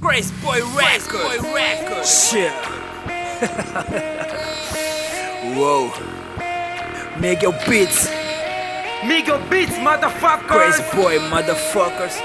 Grace Boy Records. Boy Records. Shit. Whoa. Miguel Beats. Miguel Beats, motherfuckers! Crazy Boy, motherfuckers.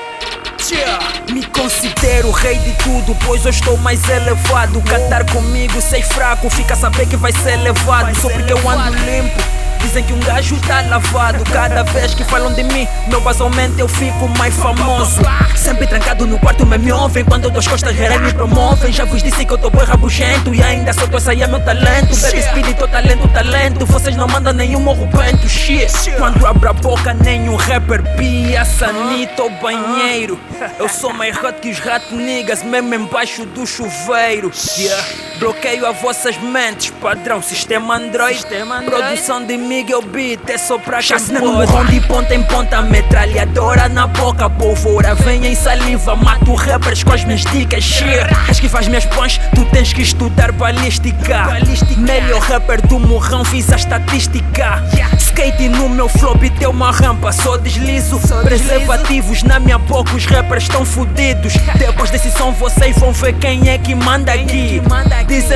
Yeah. Me considero rei de tudo, pois eu estou mais elevado. Cantar comigo, sei fraco, fica a saber que vai ser levado. Só porque eu ando limpo. Dizem que um gajo tá lavado Cada vez que falam de mim Meu vazamento eu fico mais famoso. Sempre trancado no quarto mas me ouvem. Quando duas costas gerais me promovem. Já vos disse que eu tô boi rabugento E ainda só tô sair meu talento. Baby espírito, talento, talento. Vocês não mandam nenhum morro bento Shit. Quando abro a boca nenhum rapper Pia, sanito ou banheiro. Eu sou mais rato que os rato niggas Mesmo embaixo do chuveiro. Yeah. Bloqueio a vossas mentes Padrão, sistema Android, sistema Android. Produção de Miguel Beat é só pra no morrão de ponta em ponta Metralhadora na boca Pólvora vem em saliva Mato rappers com as minhas dicas Shit. És que faz minhas pães Tu tens que estudar balística, balística. Melhor rapper do morrão Fiz a estatística. Skate no meu flop e tem uma rampa Só deslizo. Só Preservativos deslizo. na minha boca Os rappers estão fodidos Depois desse som vocês vão ver quem é que manda aqui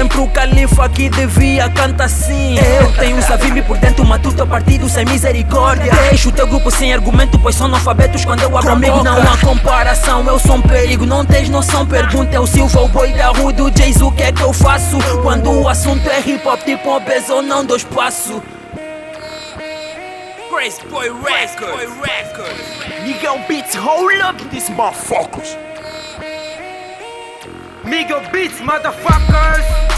Dizem pro califa que devia cantar assim Eu tenho um Savimbi por dentro matuto partido sem misericórdia Deixo o teu grupo sem argumento Pois são analfabetos quando eu abro Comigo não há comparação, eu sou um perigo Não tens noção, pergunta é o Silva O boi da rua do Jays, o que é que eu faço? Quando o assunto é hip hop Tipo obeso ou não dou espaço Grace Boy Records. Boy Records. Miguel Beats, hold up these motherfuckers. Miguel Beats, motherfuckers.